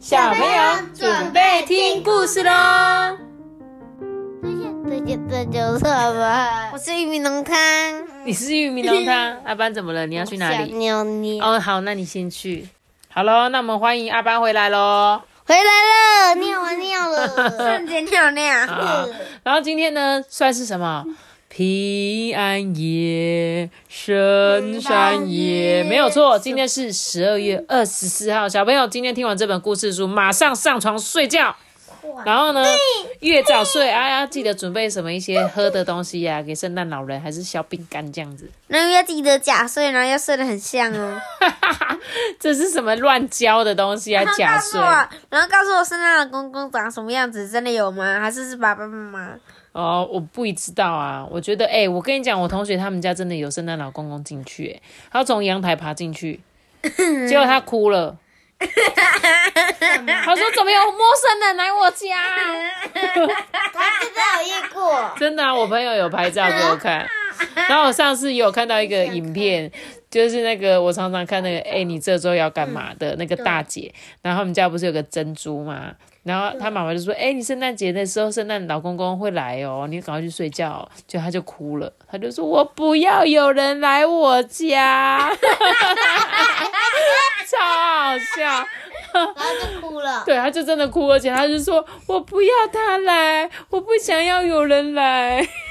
小朋友准备听故事喽！这些这就是什么？我是玉米浓汤。你是玉米浓汤，阿班怎么了？你要去哪小里？尿尿哦，好，那你先去。好喽，那我们欢迎阿班回来喽。回来了，尿完尿了，瞬间尿尿。然后今天呢，算是什么？平安夜，圣山夜，没有错。今天是十二月二十四号，小朋友今天听完这本故事书，马上上床睡觉。然后呢，越早睡，哎呀，记得准备什么一些喝的东西呀、给圣诞老人，还是小饼干这样子。然后要记得假睡，然后要睡得很像哦。这是什么乱教的东西啊？假睡然后告诉我圣诞老公公长什么样子，真的有吗？还是是爸爸妈妈？哦，我不知道啊。我觉得，哎、我跟你讲，我同学他们家真的有圣诞老公公进去、哎，他从阳台爬进去，结果他哭了。他说：“怎么有陌生人来我家？” 他真的有遇过。真的、啊，我朋友有拍照给我看。然后我上次有看到一个影片，就是那个我常常看那个，哎、你这周要干嘛的那个大姐，然后他们家不是有个珍珠吗？然后他妈妈就说：“哎、你圣诞节的时候，圣诞老公公会来哦，你赶快去睡觉哦。”就他就哭了，他就说：“我不要有人来我家。”超好笑。然后就哭了。对，他就真的哭，而且他就说：“我不要他来，我不想要有人来。”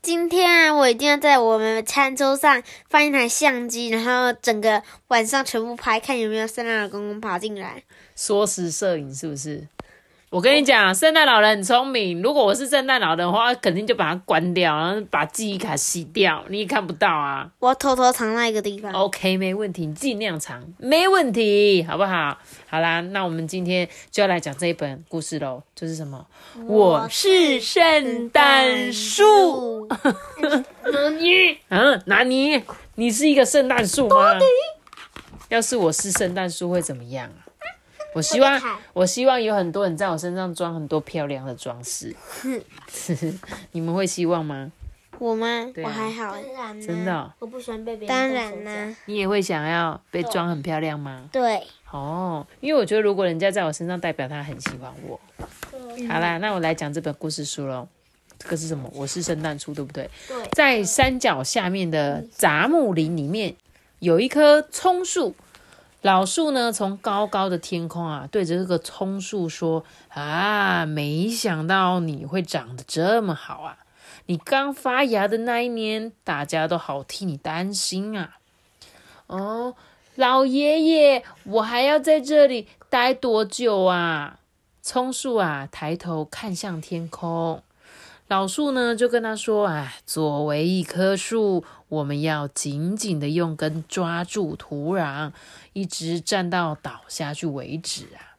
今天啊，我一定要在我们餐桌上放一台相机，然后整个晚上全部拍，看有没有圣诞老公公爬进来。缩时摄影是不是？我跟你讲，圣诞老人很聪明。如果我是圣诞老人的话，肯定就把它关掉，然后把记忆卡洗掉，你也看不到啊。我偷偷藏在一个地方。OK，没问题，你尽量藏，没问题，好不好？好啦，那我们今天就要来讲这一本故事喽，就是什么？我是圣诞树。你嗯，拿尼，你是一个圣诞树吗？要是我是圣诞树会怎么样啊？我希望我希望有很多人在我身上装很多漂亮的装饰。你们会希望吗？我吗？对啊我还好欸。真的哦、我不喜欢被别人当然啦，你也会想要被装很漂亮吗？对，哦，因为我觉得如果人家在我身上，代表他很喜欢我。好啦，那我来讲这本故事书喽。这个是什么？我是圣诞树，对不对？对在山脚下面的杂木林里面，有一棵葱树。老树呢，从高高的天空啊，对着这个葱树说：“啊，没想到你会长得这么好啊！你刚发芽的那一年，大家都好替你担心啊。哦，老爷爷，我还要在这里待多久啊？”葱树啊，抬头看向天空。老树呢，就跟他说：“啊，作为一棵树，我们要紧紧的用根抓住土壤，一直站到倒下去为止啊。”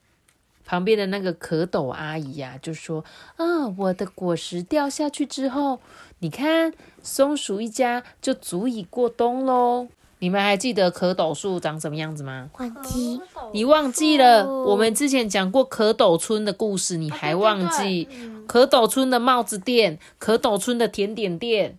旁边的那个蝌蚪阿姨呀、就说：“啊，我的果实掉下去之后，你看，松鼠一家就足以过冬喽。你们还记得蝌蚪树长什么样子吗？忘记你忘记了？我们之前讲过蝌蚪村的故事，你还忘记？蝌蚪村的帽子店，可斗村的甜点店，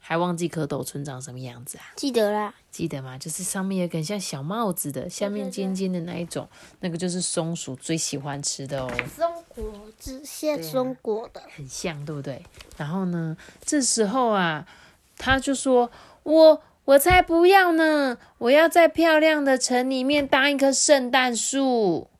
还忘记可斗村长什么样子啊？记得啦。记得吗？就是上面有个很像小帽子的，下面尖尖的那一种，那个就是松鼠最喜欢吃的哦，松果子，现松果的。很像，对不对？然后呢，这时候啊，他就说：“我我才不要呢！我要在漂亮的城里面当一棵圣诞树。”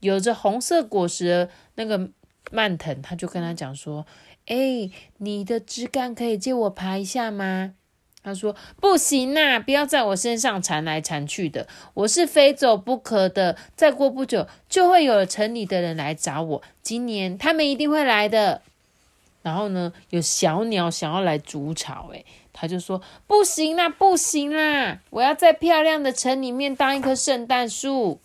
有着红色果实的那个蔓藤，他就跟他讲说：“哎，你的枝干可以借我爬一下吗？”他说：“不行呐、不要在我身上缠来缠去的，我是非走不可的。再过不久就会有城里的人来找我，今年他们一定会来的。”然后呢，有小鸟想要来筑巢，诶，他就说：“不行啦，不行啦，我要在漂亮的城里面当一棵圣诞树。”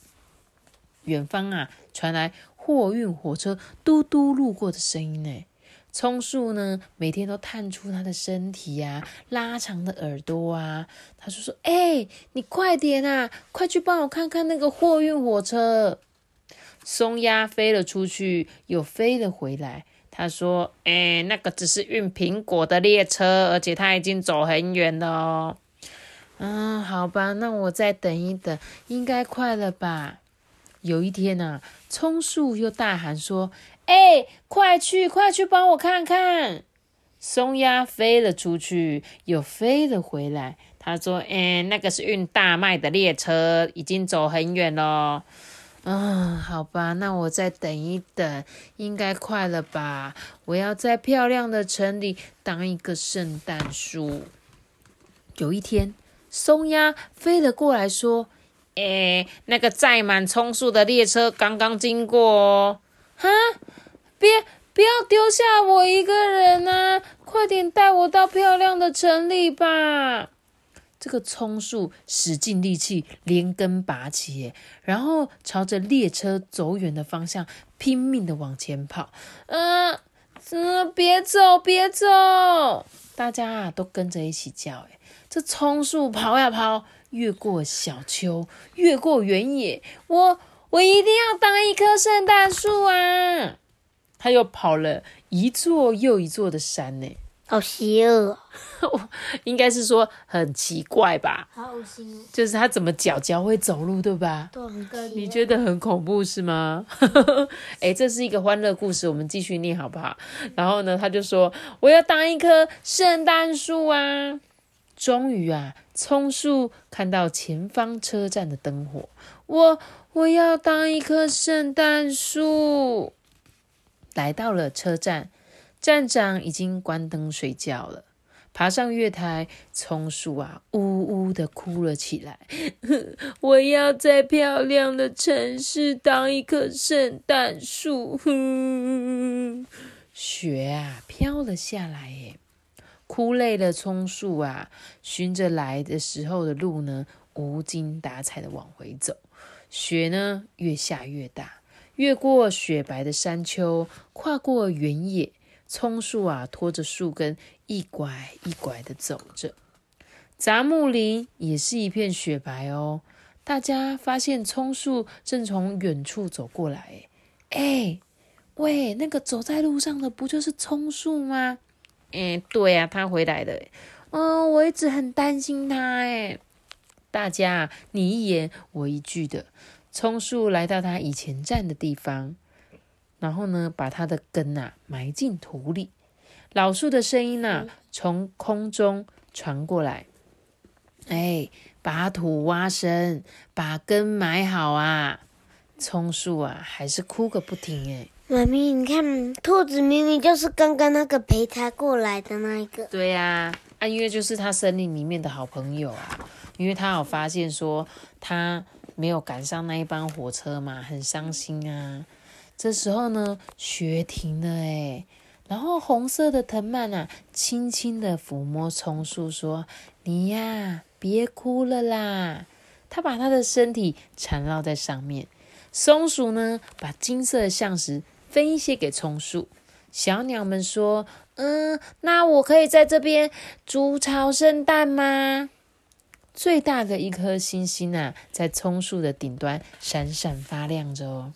远方啊，传来货运火车嘟嘟路过的声音呢。葱树呢，每天都探出它的身体呀、拉长的耳朵啊。他就说：“哎、你快点啊，快去帮我看看那个货运火车。”松鸦飞了出去，又飞了回来。他说：“哎、那个只是运苹果的列车，而且它已经走很远了哦。”嗯，好吧，那我再等一等，应该快了吧？有一天啊，松树又大喊说：“哎，快去，快去帮我看看！”松鸦飞了出去，又飞了回来。他说：“哎，那个是运大麦的列车，已经走很远了。”嗯，好吧，那我再等一等，应该快了吧？我要在漂亮的城里当一个圣诞树。有一天，松鸦飞了过来，说：“哎，那个载满葱树的列车刚刚经过哦。”哈，别不要丢下我一个人啊！快点带我到漂亮的城里吧！这个葱树使尽力气，连根拔起，然后朝着列车走远的方向拼命的往前跑。嗯，嗯，别走，别走！大家啊都跟着一起叫。哎，这葱树跑呀跑，越过小丘，越过原野，我我一定要当一棵圣诞树啊！他又跑了一座又一座的山呢。好邪恶，应该是说很奇怪吧？好恶心，就是他怎么脚脚会走路，对吧？对很你觉得很恐怖是吗？哎，这是一个欢乐故事，我们继续念好不好？然后呢，他就说我要当一棵圣诞树啊！终于啊，松树看到前方车站的灯火，我我要当一棵圣诞树，来到了车站。站长已经关灯睡觉了，爬上月台，松树啊，呜呜的哭了起来。我要在漂亮的城市当一棵圣诞树。雪啊，飘了下来，耶，哭累了，松树啊，循着来的时候的路呢，无精打采的往回走。雪呢，越下越大，越过雪白的山丘，跨过原野。松树啊，拖着树根，一拐一拐的走着。杂木林也是一片雪白哦。大家发现松树正从远处走过来，哎，喂，那个走在路上的不就是松树吗？哎，对呀，他回来了。嗯，我一直很担心他。哎，大家你一言我一句的，松树来到他以前站的地方。然后呢，把他的根呐埋进土里。老树的声音呐从空中传过来：“哎，把土挖深，把根埋好啊！”松树啊，还是哭个不停。哎，妈咪，你看，兔子明明就是刚刚那个陪他过来的那一个。对呀，啊，因为就是他森林里面的好朋友啊。因为他有发现说他没有赶上那一班火车嘛，很伤心啊。这时候呢，雪停了哎，然后红色的藤蔓啊，轻轻的抚摸松树，说：“你呀，别哭了啦。”他把他的身体缠绕在上面。松鼠呢，把金色的橡石分一些给松树。小鸟们说：“嗯，那我可以在这边筑巢圣诞吗？”最大的一颗星星啊，在松树的顶端闪闪发亮着哦。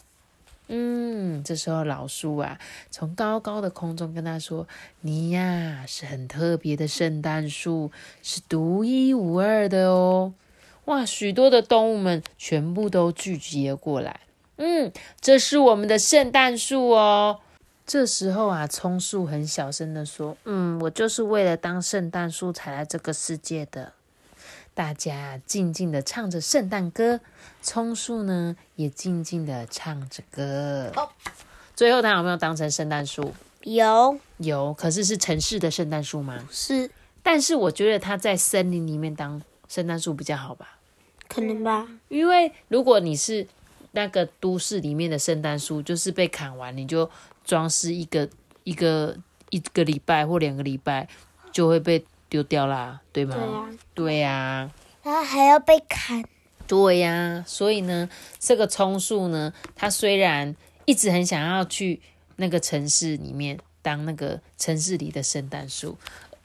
嗯，这时候老树啊，从高高的空中跟他说：“你呀，是很特别的圣诞树，是独一无二的哦。”哇，许多的动物们全部都聚集了过来。嗯，这是我们的圣诞树哦。这时候啊，葱树很小声的说：“嗯，我就是为了当圣诞树才来这个世界的。”大家静静的唱着圣诞歌，葱树呢也静静的唱着歌。哦最后，他有没有当成圣诞树？有，有。可是是城市的圣诞树吗？是。但是我觉得他在森林里面当圣诞树比较好吧？可能吧。因为如果你是那个都市里面的圣诞树，就是被砍完，你就装饰一个一个一个礼拜或两个礼拜，就会被。丢掉啦，对吗？对呀，对呀。它还要被砍。对呀，所以呢，这个松树呢，它虽然一直很想要去那个城市里面当那个城市里的圣诞树，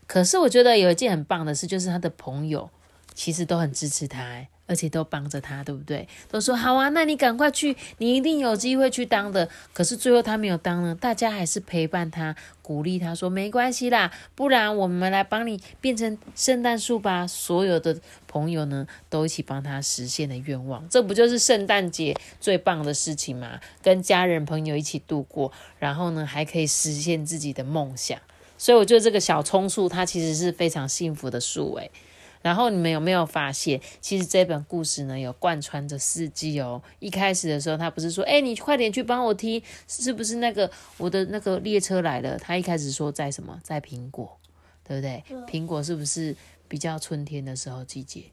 可是我觉得有一件很棒的事，就是他的朋友其实都很支持他。而且都帮着他，对不对？都说好啊，那你赶快去，你一定有机会去当的。可是最后他没有当呢，大家还是陪伴他，鼓励他说没关系啦，不然我们来帮你变成圣诞树吧。所有的朋友呢，都一起帮他实现了愿望，这不就是圣诞节最棒的事情吗？跟家人朋友一起度过，然后呢，还可以实现自己的梦想。所以我觉得这个小葱树，它其实是非常幸福的树，诶。然后你们有没有发现，其实这本故事呢有贯穿着四季哦。一开始的时候，他不是说，哎，你快点去帮我踢，是不是那个我的那个列车来了？他一开始说在什么，在苹果，对不对？苹果是不是比较春天的时候季节？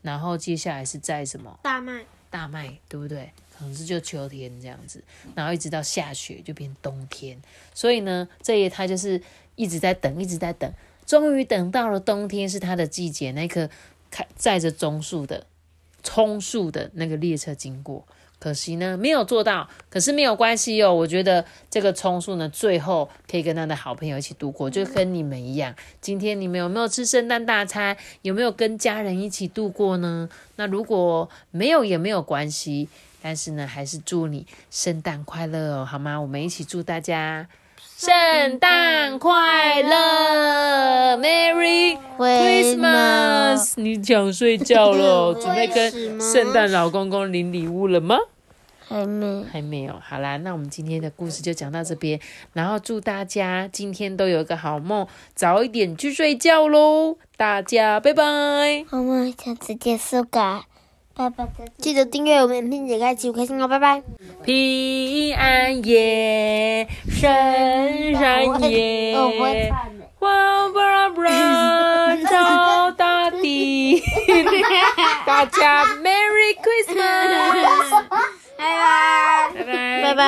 然后接下来是在什么？大麦，大麦，对不对？可能是就秋天这样子，然后一直到下雪就变冬天。所以呢，这一他就是一直在等，一直在等。终于等到了冬天，是它的季节。那棵开载着棕树的葱树的那个列车经过，可惜呢没有做到。可是没有关系哦，我觉得这个葱树呢，最后可以跟他的好朋友一起度过，就跟你们一样。今天你们有没有吃圣诞大餐？有没有跟家人一起度过呢？那如果没有也没有关系，但是呢，还是祝你圣诞快乐哦，好吗？我们一起祝大家。圣诞快乐，Merry Christmas！你想睡觉了，准备跟圣诞老公公领礼物了吗？还没，还没有。好啦，那我们今天的故事就讲到这边，然后祝大家今天都有一个好梦，早一点去睡觉喽！大家拜拜。我们下次结束噶。拜拜！记得订阅我们，并且开启五颗星哦，拜拜！平安夜，圣诞夜，哇布拉布拉，到大地，大家 Merry Christmas！拜拜，拜拜，拜拜。